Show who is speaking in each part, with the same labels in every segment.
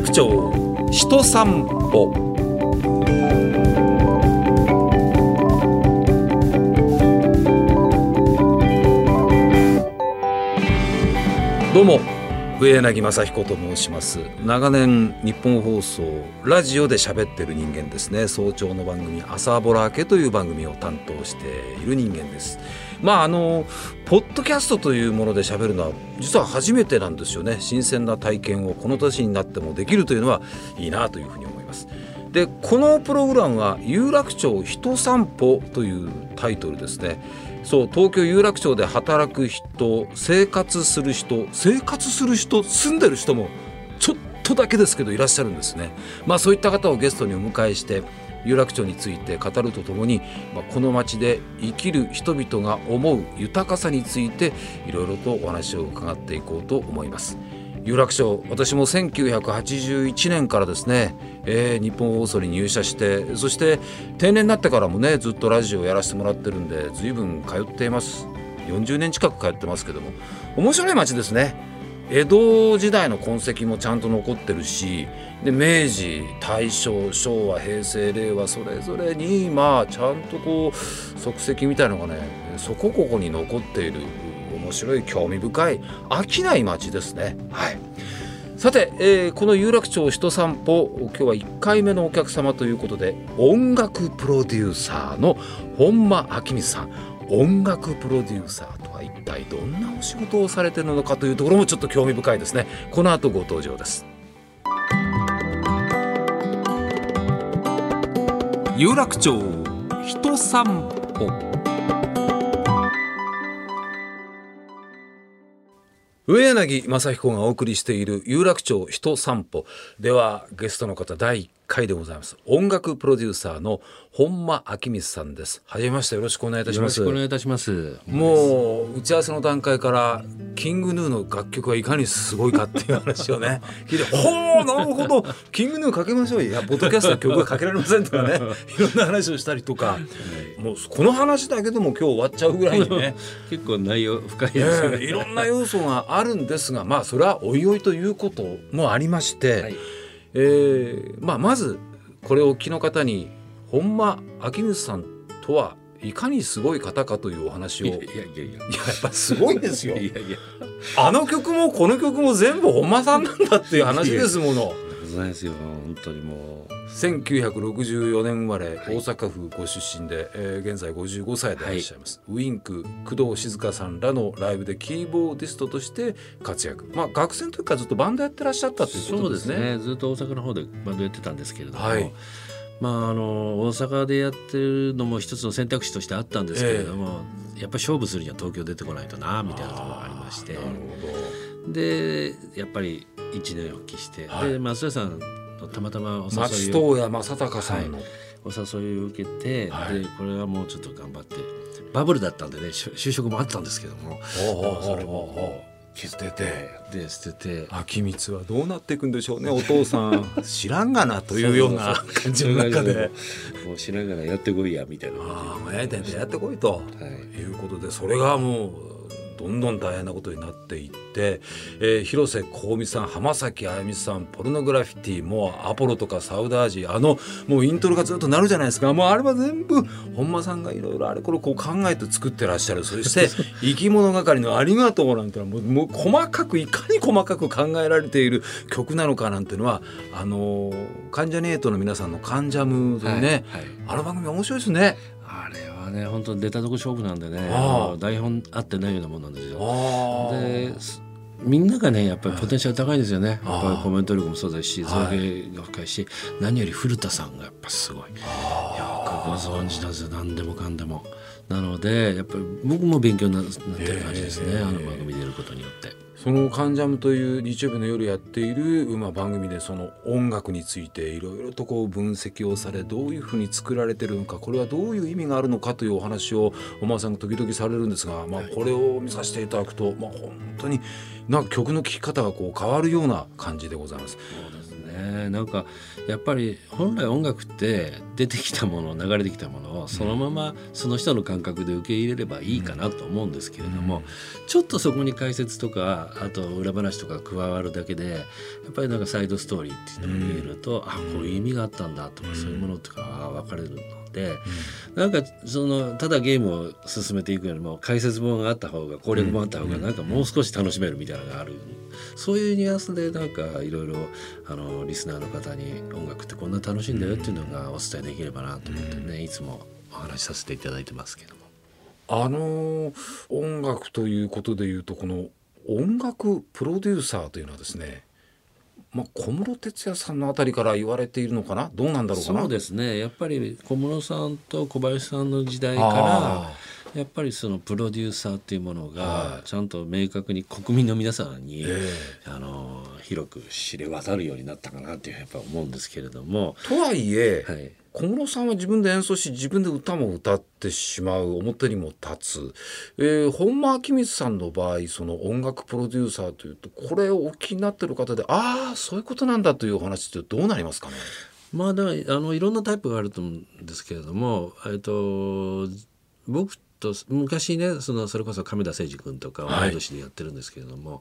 Speaker 1: 楽町人散歩。どうも上柳正彦と申します。長年日本放送ラジオで喋ってる人間ですね。早朝の番組朝ぼらけという番組を担当している人間です。まああのポッドキャストというもので喋るのは実は初めてなんですよね。新鮮な体験をこの年になってもできるというのはいいなというふうに思います。でこのプログラムは有楽町人散歩というタイトルですね。そう東京有楽町で働く人生活する人生活する人住んでる人もちょっとだけですけどいらっしゃるんですね。まあそういった方をゲストにお迎えして有楽町について語るとともに、まあ、この街で生きる人々が思う豊かさについていろいろとお話を伺っていこうと思います。有楽町私も1981年からですね、えー、日本放送に入社してそして定年になってからもねずっとラジオをやらせてもらってるんで随分通っています40年近く通ってますけども面白い街ですね江戸時代の痕跡もちゃんと残ってるしで明治大正昭和平成令和それぞれにまあちゃんとこう足跡みたいのがねそこここに残っている面白い興味深い飽きない街ですね。はいさて、えー、この有楽町人散歩今日は1回目のお客様ということで音楽プロデューサーの本間明美さん音楽プロデューサーと一体どんなお仕事をされてるのかというところもちょっと興味深いですね。この後ご登場です。有楽町人散歩。上柳正彦がお送りしている有楽町人散歩。ではゲストの方第1回でございます。音楽プロデューサーの本間明光さんです。初めましてよろしくお願いいたします。
Speaker 2: よろしくお願いいたします。
Speaker 1: もう打ち合わせの段階からキングヌーの楽曲がいかにすごいかっていう話をね 聞いてほうなるほど。キングヌーかけましょう。いやポッドキャストの曲がかけられませんとかね。いろんな話をしたりとか、もうこの話だけでも今日終わっちゃうぐらいにね。
Speaker 2: 結構内容深いです
Speaker 1: ね、えー、いろんな要素があるんですがまあそれはおいおいということもありまして、はいえーまあ、まずこれを聞きの方に本間明光さんとはいかにすごい方かというお話を。いやいやいやいや。やっぱすごいですよ。いやいや。あの曲もこの曲も全部本間さんなんだっていう話ですもの。
Speaker 2: ございますよ本当にもう
Speaker 1: 1964年生まれ、はい、大阪府ご出身で、えー、現在55歳でいらっしゃいます、はい、ウインク工藤静香さんらのライブでキーボーディストとして活躍。まあ学生の時からずっとバンドやってらっしゃったということですね。そうですね。
Speaker 2: ずっと大阪の方でバンドやってたんですけれども、はい。まあ、あの大阪でやってるのも一つの選択肢としてあったんですけれども、えー、やっぱり勝負するには東京出てこないとなみたいなところがありまして。でやっぱり一年発起して、はい、で松田さんたまたまお
Speaker 1: 誘い松任谷正隆さんの、はい、
Speaker 2: お誘いを受けて、はい、でこれはもうちょっと頑張ってバブルだったんでね就職もあったんですけども。それも
Speaker 1: 捨てて。
Speaker 2: で捨てて。
Speaker 1: 秋光はどうなっていくんでしょうねお父さん。知らんがなというような感じの中で。
Speaker 2: もう知らんがなやってこいやみたいな。
Speaker 1: ああやってこいと、はい、いうことでそれがもうどんどん大変なことになっていって、えー、広瀬香美さん浜崎あゆみさんポルノグラフィティもうアポロとかサウダージあのもうイントロがずっとなるじゃないですか。もうあれは全部本間さんがいろいろあれこれこう考えて作ってらっしゃる。そして 生き物係の「ありがとう」なんてのはもうもう細かくいかに細かく考えられている曲なのかなんていうのはあの関ジャニエイトの皆さんの「関ジャム」というね、はいはい、あの番組面白いですね。
Speaker 2: あれはね本当出たとこ勝負なんでね台本合ってないようなもんなんですよ。でみんながねやっぱりポテンシャル高いですよね、やっぱりコメント力もそうですし造形が深いし、何より古田さんがやっぱすごい。よくご存知なんですよ何でもかんでも。なのでやっぱり僕も勉強になってる感じですね、あの番組出ることによって。
Speaker 1: その「関ジャム」という日曜日の夜やっている、まあ、番組でその音楽についていろいろとこう分析をされどういうふうに作られてるのかこれはどういう意味があるのかというお話をおまさんが時々されるんですが、まあ、これを見させていただくと、まあ、本当になんか曲の聴き方がこう変わるような感じでございます。
Speaker 2: ね。なんかやっぱり本来音楽って出てきたもの流れてきたものをそのままその人の感覚で受け入れればいいかなと思うんですけれども、ちょっとそこに解説とかあと裏話とか加わるだけでやっぱりなんかサイドストーリーっていうのが見えると、あこういう意味があったんだとか、そういうものとか分かれるので、なんかそのただゲームを進めていくよりも解説本があった方が攻略本あった方がなんかもう少し楽しめるみたいなのがある、そういうニュアンスでなんかいろいろあのリスナーの方に音楽ってこんな楽しいんだよっていうのがお伝えできればなと思ってね、いつもお話しさせていただいてますけども。
Speaker 1: あの音楽ということでいうとこの音楽プロデューサーというのはですねまあ、小室哲哉さんのあたりから言われているのかな？どうなんだろうかな？
Speaker 2: そうですね。やっぱり小室さんと小林さんの時代からやっぱりそのプロデューサーっていうものがちゃんと明確に国民の皆さんに、あの広く知れ渡るようになったかなっていうやっぱ思うんですけれども。
Speaker 1: とはいえ、はい、小室さんは自分で演奏し自分で歌も歌ってしまう表にも立つ、えー、本間明光さんの場合その音楽プロデューサーというとこれをお気になってる方でああそういうことなんだというお話ってどうなりますかね？
Speaker 2: まあだあのいろんなタイプがあると思うんですけれども、えっと、僕と昔ねそのそれこそ亀田誠治君とか同い年でやってるんですけれども、は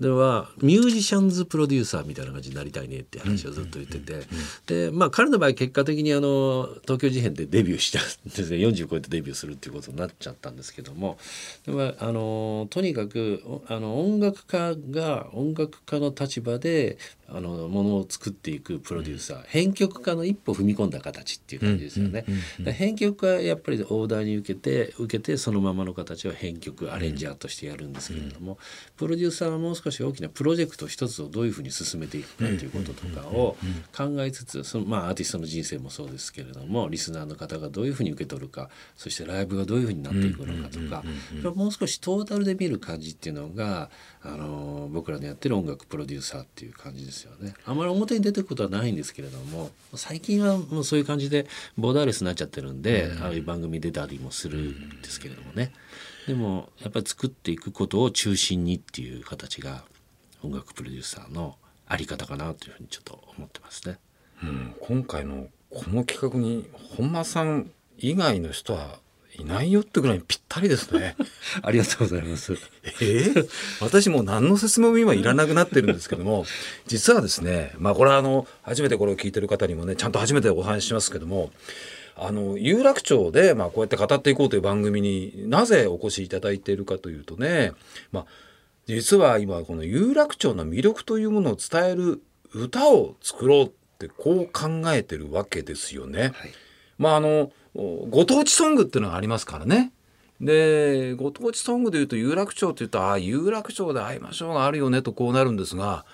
Speaker 2: い、ではミュージシャンズプロデューサーみたいな感じになりたいねって話をずっと言ってて、でまあ彼の場合結果的にあの東京事変でデビューしたんですね。40超えてデビューするっていうことになっちゃったんですけどもでもあのとにかくあの音楽家が音楽家の立場であのものを作っていくプロデューサー、編曲家の一歩踏み込んだ形っていう感じですよね。編曲家はやっぱりオーダーに受けて受けてそのままの形を編曲アレンジャーとしてやるんですけれども、プロデューサーはもう少し大きなプロジェクト一つをどういうふうに進めていくかということとかを考えつつその、まあ、アーティストの人生もそうですけれどもリスナーの方がどういうふうに受け取るかそしてライブがどういうふうになっていくのかとかもう少しトータルで見る感じっていうのがあの僕らのやってる音楽プロデューサーっていう感じですよね。あまり表に出てくことはないんですけれども最近はもうそういう感じでボーダーレスになっちゃってるんで、うん、ああいう番組出たりもするんですけれどもね。でもやっぱり作っていくことを中心にっていう形が音楽プロデューサーのあり方かなというふうにちょっと思ってますね。
Speaker 1: うん、今回のこの企画に本間さん以外の人はいないよってぐらいぴったりですね。
Speaker 2: ありがとうございます。
Speaker 1: えー、私も何の説明も今いらなくなってるんですけども、実はですね、まあこれはあの、初めてこれを聞いてる方にもね、ちゃんと初めてお話ししますけども、あの、有楽町で、まあこうやって語っていこうという番組になぜお越しいただいているかというとね、まあ、実は今この有楽町の魅力というものを伝える歌を作ろうってこう考えてるわけですよね。はい、まああの、ご当地ソングっていうのがありますからね。でご当地ソングでいうと有楽町っていうとああ有楽町で会いましょうがあるよねとこうなるんですが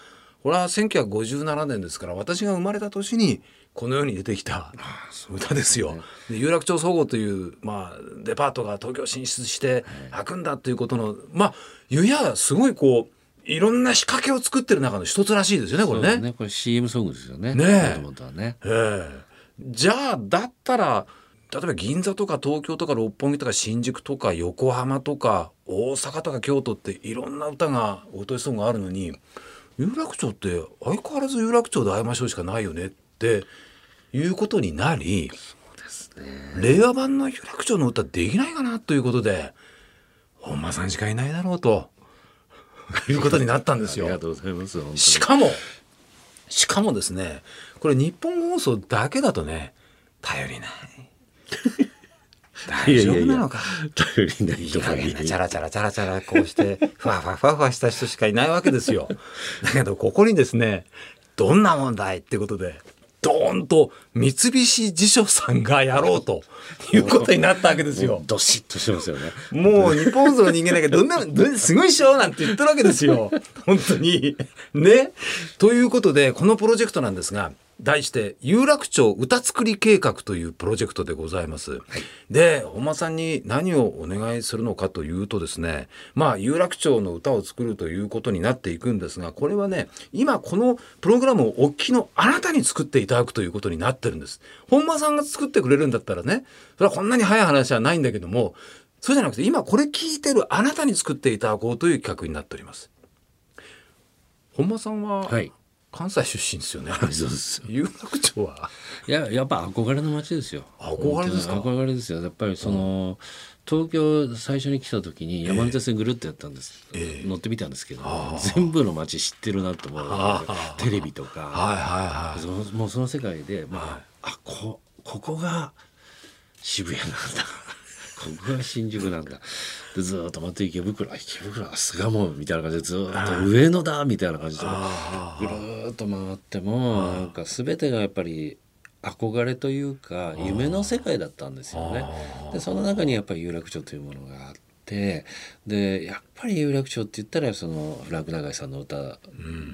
Speaker 1: これは1957年ですから私が生まれた年にこの世に出てきた歌ですよ。で有楽町総合という、まあ、デパートが東京進出して開くんだということの、まあゆやすごいこういろんな仕掛けを作ってる中の一つらしいですよねこれね。
Speaker 2: ねこれ CM ソングですよね。
Speaker 1: ね
Speaker 2: ね
Speaker 1: ええじゃあだったら例えば銀座とか東京とか六本木とか新宿とか横浜とか大阪とか京都っていろんな歌がおとしソングがあるのに有楽町って相変わらず有楽町で会いましょうしかないよねっていうことになり
Speaker 2: ね
Speaker 1: 令和版の有楽町の歌できないかなということで本間さんしかいないだろうということになったんですよ。
Speaker 2: ありがとうございます
Speaker 1: しかもしかもですねこれ日本放送だけだとね頼りない。大丈夫なのか？
Speaker 2: 頼りないとか
Speaker 1: チャラチャラチャラチャラこうしてふわふわふわふわした人しかいないわけですよ。だけどここにですねどんな問題ってことでドーンと三菱地所さんがやろうということになったわけですよ。
Speaker 2: どしっとしてますよね。
Speaker 1: もう日本の人間だけど んなすごいっしょなんて言ってるわけですよ。本当に。ね。ということでこのプロジェクトなんですが題して有楽町歌作り計画というプロジェクトでございます。はい、で本間さんに何をお願いするのかというとですねまあ有楽町の歌を作るということになっていくんですがこれはね今このプログラムをおっきのあなたに作っていただくということになってるんです。本間さんが作ってくれるんだったらねそれはこんなに早い話はないんだけどもそうじゃなくて今これ聞いてるあなたに作っていただこうという企画になっております。本間さんは、はい関西出身ですよね。
Speaker 2: そうです
Speaker 1: 有楽町は。
Speaker 2: いややっぱ憧れの街ですよ。
Speaker 1: 憧れですか？
Speaker 2: 憧れですよ。やっぱりその、東京最初に来た時に山手線ぐるっとやったんです、乗ってみたんですけど、全部の街知ってるなと思うテレビとか、
Speaker 1: はいはいはい。
Speaker 2: そのもうその世界で、まあ、あこここが渋谷なんだ。ここが新宿なんだでずーっとまた池袋池袋は巣鴨みたいな感じでずーっと上野だみたいな感じでぐるーっと回ってもなんか全てがやっぱり憧れというか夢の世界だったんですよね。でその中にやっぱり有楽町というものがあってでやっぱり有楽町って言ったらそのフランク永井さんの歌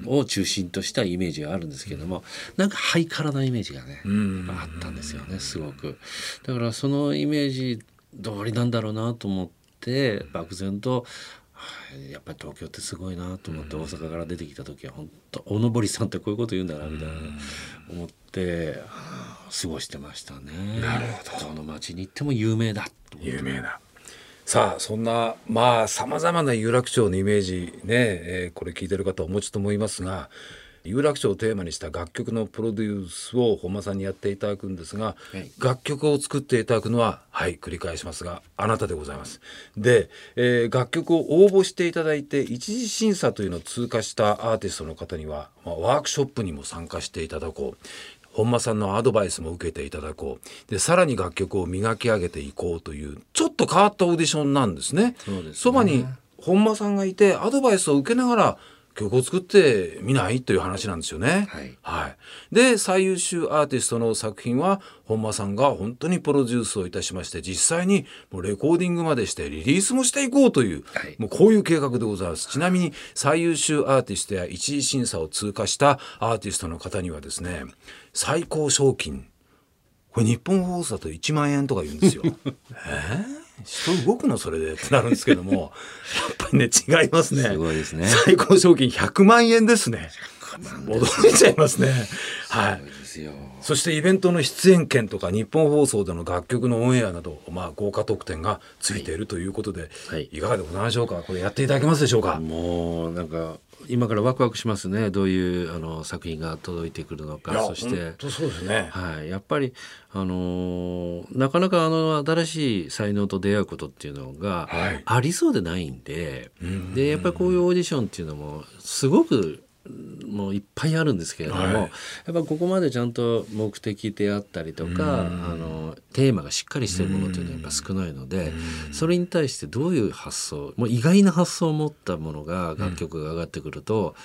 Speaker 2: を中心としたイメージがあるんですけども、なんかハイカラなイメージがね、あったんですよねすごく。だからそのイメージ通りなんだろうなと思って漠然とはいやっぱり東京ってすごいなと思って大阪から出てきた時は本当おのぼりさんってこういうこと言うんだなみたいな思ってはあ過ごしてましたね。なるほどどの町に行っても有名だ
Speaker 1: 有名な。さあそんなまあさまざまな有楽町のイメージね、えーこれ聞いてる方お持ちと思いますが有楽町をテーマにした楽曲のプロデュースを本間さんにやっていただくんですが、
Speaker 2: はい
Speaker 1: 楽曲を作っていただくのははい繰り返しますがあなたでございます。で、えー楽曲を応募していただいて一次審査というのを通過したアーティストの方には、まあ、ワークショップにも参加していただこう本間さんのアドバイスも受けていただこうでさらに楽曲を磨き上げていこうというちょっと変わったオーディションなんですね。
Speaker 2: そうですね
Speaker 1: そばに本間さんがいてアドバイスを受けながら曲を作ってみないという話なんですよね。
Speaker 2: はい
Speaker 1: で最優秀アーティストの作品は本間さんが本当にプロデュースをいたしまして実際にもうレコーディングまでしてリリースもしていこうという、
Speaker 2: はい
Speaker 1: もうこういう計画でございます。ちなみに最優秀アーティストや一次審査を通過したアーティストの方にはですね最高賞金これ日本放送だと1万円とか言うんですよ。えー人動くのそれでってなるんですけども やっぱりね違いますね。
Speaker 2: すごいですね
Speaker 1: 最高賞金100万円ですね。驚いちゃいますね。はい。
Speaker 2: ですよ。
Speaker 1: そしてイベントの出演権とか日本放送での楽曲のオンエアなど、まあ、豪華特典がついているということで、
Speaker 2: はい。
Speaker 1: い、かがでございましょうか？これやっていただけますでしょうか、
Speaker 2: もうなんか今からワクワクしますね。どういうあの作品が届いてくるのか。そして
Speaker 1: そうですね、
Speaker 2: はい、やっぱり、あのーなかなかあの新しい才能と出会うことっていうのが
Speaker 1: はい。
Speaker 2: ありそうでないんで、でやっぱりこういうオーディションっていうのもすごくもういっぱいあるんですけれども、
Speaker 1: はい。
Speaker 2: やっぱここまでちゃんと目的であったりとか、あのテーマがしっかりしてるものっていうのはやっぱ少ないので、それに対してどういう発想もう意外な発想を持ったものが楽曲が上がってくると、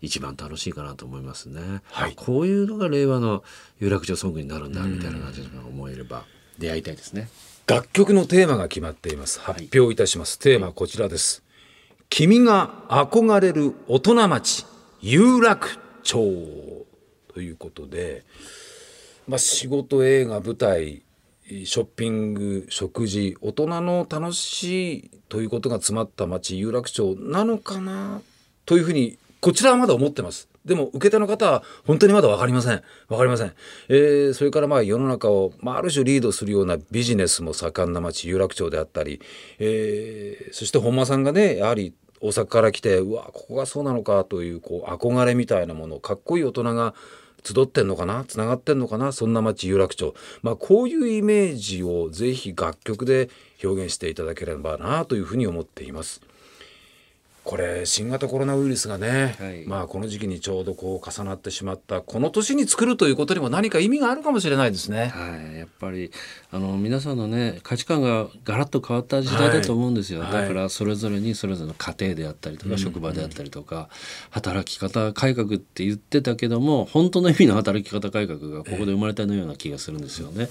Speaker 2: 一番楽しいかなと思いますね。
Speaker 1: はい。
Speaker 2: あこういうのが令和の有楽町ソングになるんだみたいな感じで思えれば出会いたいですね。
Speaker 1: 楽曲のテーマが決まっています。発表いたします、テーマはこちらです。君が憧れる大人町有楽町ということでまあ仕事映画舞台ショッピング食事大人の楽しいということが詰まった町有楽町なのかなというふうにこちらはまだ思ってます。でも受け手の方は本当にまだ分かりません。分かりません、えーそれからまあ世の中を、まあ、ある種リードするようなビジネスも盛んな町有楽町であったり、えーそして本間さんがねやはり大阪から来てうわここがそうなのかというこう憧れみたいなものかっこいい大人が集ってんのかなつながってんのかなそんな町有楽町まあこういうイメージをぜひ楽曲で表現していただければなというふうに思っています。これ新型コロナウイルスがね、
Speaker 2: はい。
Speaker 1: まあこの時期にちょうどこう重なってしまったこの年に作るということにも何か意味があるかもしれないですね。
Speaker 2: はい、やっぱりあの皆さんのね価値観がガラッと変わった時代だと思うんですよ、
Speaker 1: はい。
Speaker 2: だからそれぞれにそれぞれの家庭であったりとか、職場であったりとか働き方改革って言ってたけども本当の意味の働き方改革がここで生まれたような気がするんですよね。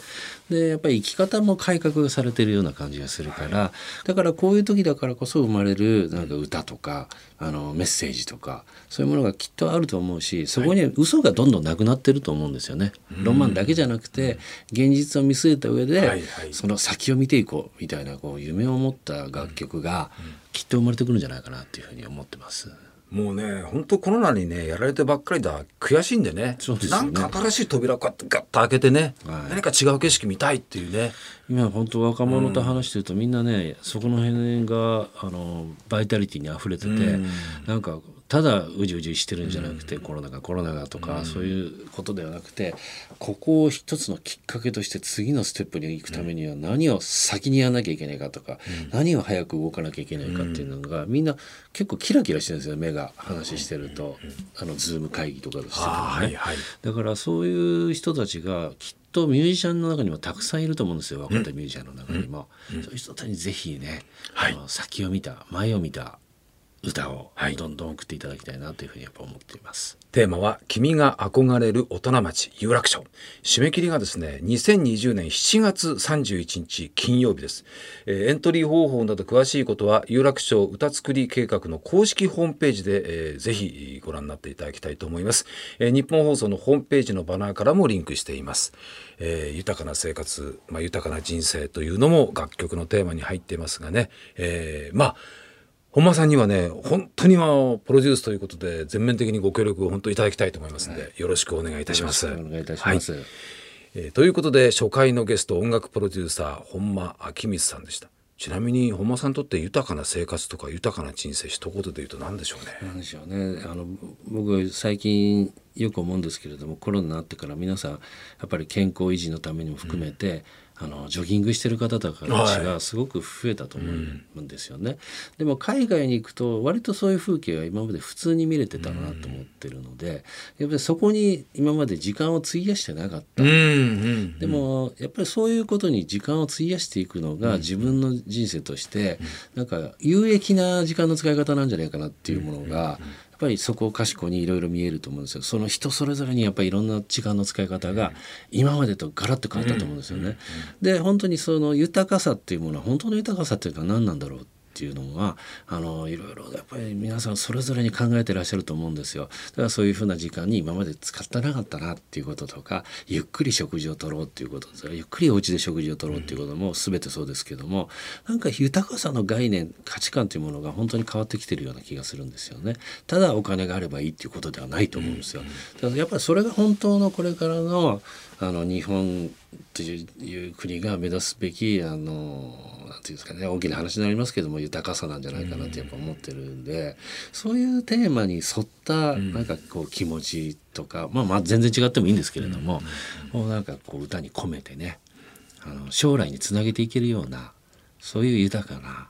Speaker 2: でやっぱり生き方も改革されてるような感じがするから、だからこういう時だからこそ生まれるなんか歌とかあのメッセージとかそういうものがきっとあると思うしそこに嘘がどんどんなくなってると思うんですよね。ロマンだけじゃなくて現実を見据えた上で、
Speaker 1: はいはい。
Speaker 2: その先を見ていこうみたいなこう夢を持った楽曲がきっと生まれてくるんじゃないかなっていうふうに思ってます。
Speaker 1: もうね本当コロナにねやられてばっかりだ。悔しいんでね。
Speaker 2: そうですよね。
Speaker 1: なんか新しい扉をガッと開けてね、
Speaker 2: はい。
Speaker 1: 何か違う景色見たいっていうね。
Speaker 2: 今本当若者と話してるとみんなねそこの辺があのバイタリティに溢れてて、なんかただうじうじしてるんじゃなくて、コロナがコロナがとか、そういうことではなくてここを一つのきっかけとして次のステップに行くためには何を先にやらなきゃいけないかとか、何を早く動かなきゃいけないかっていうのが、みんな結構キラキラしてるんですよ目が話してると、あの Zoom 会議とかしててもね、はいはい、だからそういう人たちがきっとミュージシャンの中にもたくさんいると思うんですよ若手ミュージシャンの中にも、そういう人たちにぜひね、はい、先を見た前を見た歌をどんどん送っていただきたいなというふうにやっぱ思っています。
Speaker 1: テーマは君が憧れる大人町有楽町。締め切りがですね、2020年7月31日金曜日です。えー、エントリー方法など詳しいことは有楽町歌作り計画の公式ホームページで、えー、ぜひご覧になっていただきたいと思います、えー、日本放送のホームページのバナーからもリンクしています。えー、豊かな生活、まあ、豊かな人生というのも楽曲のテーマに入っていますがね、えー、まあ本間さんにはね本当にはプロデュースということで全面的にご協力を本当いただきたいと思いますので、はい、よろしくお願いいたします。
Speaker 2: お願いいたします。はい、
Speaker 1: えー、ということで初回のゲスト音楽プロデューサー本間明光さんでした。ちなみに本間さんにとって豊かな生活とか豊かな人生一言で言うと何でしょうね。
Speaker 2: 何でしょうね。あの僕最近よく思うんですけれどもコロナになってから皆さんやっぱり健康維持のためにも含めて、あのジョギングしてる方たちがすごく増えたと思うんですよね、はいうん、でも海外に行くと割とそういう風景は今まで普通に見れてたなと思ってるので、やっぱりそこに今まで時間を費やしてなかった、うん、でもやっぱりそういうことに時間を費やしていくのが自分の人生としてなんか有益な時間の使い方なんじゃないかなっていうものがぱりそこかしこにいろいろ見えると思うんですよ。その人それぞれにやっぱりいろんな時間の使い方が今までとガラッと変わったと思うんですよね。で本当にその豊かさっていうものは本当の豊かさっていうのは何なんだろうっていうのはあのいろいろやっぱり皆さんそれぞれに考えてらっしゃると思うんですよ。だからそういうふうな時間に今まで使ってなかったなっていうこととかゆっくり食事をとろうっていうことゆっくりお家で食事をとろうっていうことも全てそうですけどもなんか豊かさの概念価値観というものが本当に変わってきてるような気がするんですよね。ただお金があればいいっていうことではないと思うんですよ。だからやっぱりそれが本当のこれからのあの日本という国が目指すべきあのなんていうんですかね大きな話になりますけども豊かさなんじゃないかなってやっぱ思ってるんで、そういうテーマに沿ったなんかこう気持ちとか、まあまあ全然違ってもいいんですけれども、もうなんかこう歌に込めてねあの将来につなげていけるようなそういう豊かな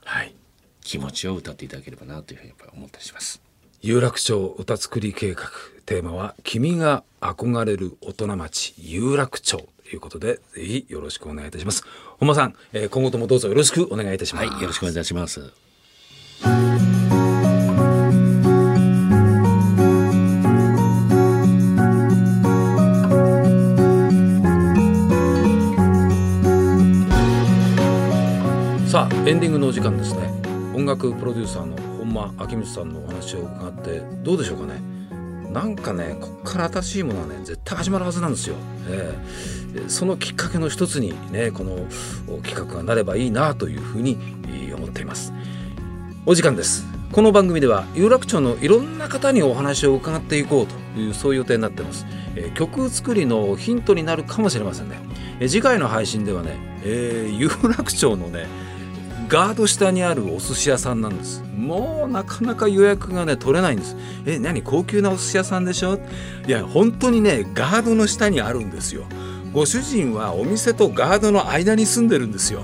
Speaker 2: 気持ちを歌っていただければなというふうにやっぱ思ったりします。
Speaker 1: 有楽町歌作り計画。テーマは君が憧れる大人町有楽町。ということでぜひよろしくお願いいたします。本間さん、えー、今後ともどうぞよろしくお願いいたします、
Speaker 2: はい、よろしくお願いいたします。
Speaker 1: さあエンディングのお時間ですね。音楽プロデューサーの本間明光さんのお話を伺ってどうでしょうかねなんかねこっから新しいものはね絶対始まるはずなんですよ。えー、そのきっかけの一つにねこの企画がなればいいなというふうに思っています。お時間です。この番組では有楽町のいろんな方にお話を伺っていこうというそういう予定になってます。えー、曲作りのヒントになるかもしれませんね。えー、次回の配信ではね、えー、有楽町のねガード下にあるお寿司屋さんなんです。もうなかなか予約がね取れないんです。え何高級なお寿司屋さんでしょ？いや本当にねガードの下にあるんですよ。ご主人はお店とガードの間に住んでるんですよ。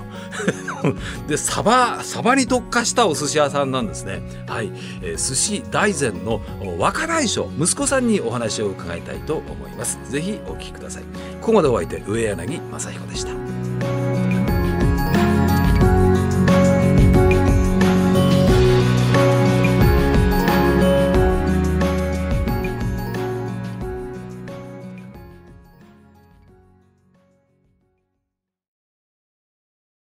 Speaker 1: でサバサバに特化したお寿司屋さんなんですね。はい、えー、寿司大膳の若大将息子さんにお話を伺いたいと思います。ぜひお聞きください。ここまでお相手上柳正彦でした。